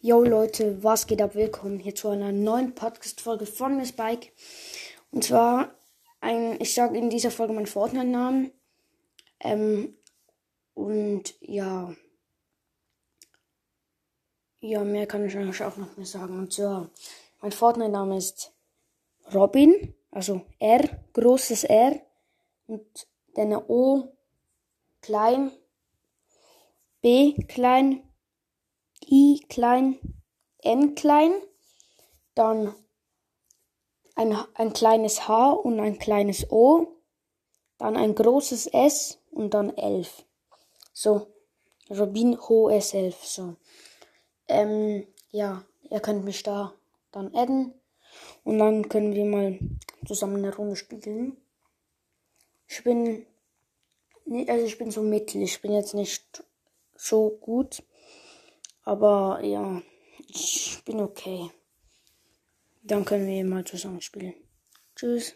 Yo Leute, was geht ab? Willkommen hier zu einer neuen Podcast-Folge von Miss Bike. Und zwar, ein, ich sage in dieser Folge meinen Fortnite-Namen. Ähm, und ja. Ja, mehr kann ich eigentlich auch noch nicht sagen. Und zwar, mein Fortnite-Name ist Robin, also R, großes R. Und dann O, klein, B, klein, klein, N klein, dann ein, ein kleines H und ein kleines O, dann ein großes S und dann 11. So, Robin Ho S11, so. Ähm, ja, ihr könnt mich da dann adden und dann können wir mal zusammen eine Runde spielen. Ich bin, also ich bin so mittel, ich bin jetzt nicht so gut. Aber ja, ich bin okay. Dann können wir mal zusammen spielen. Tschüss.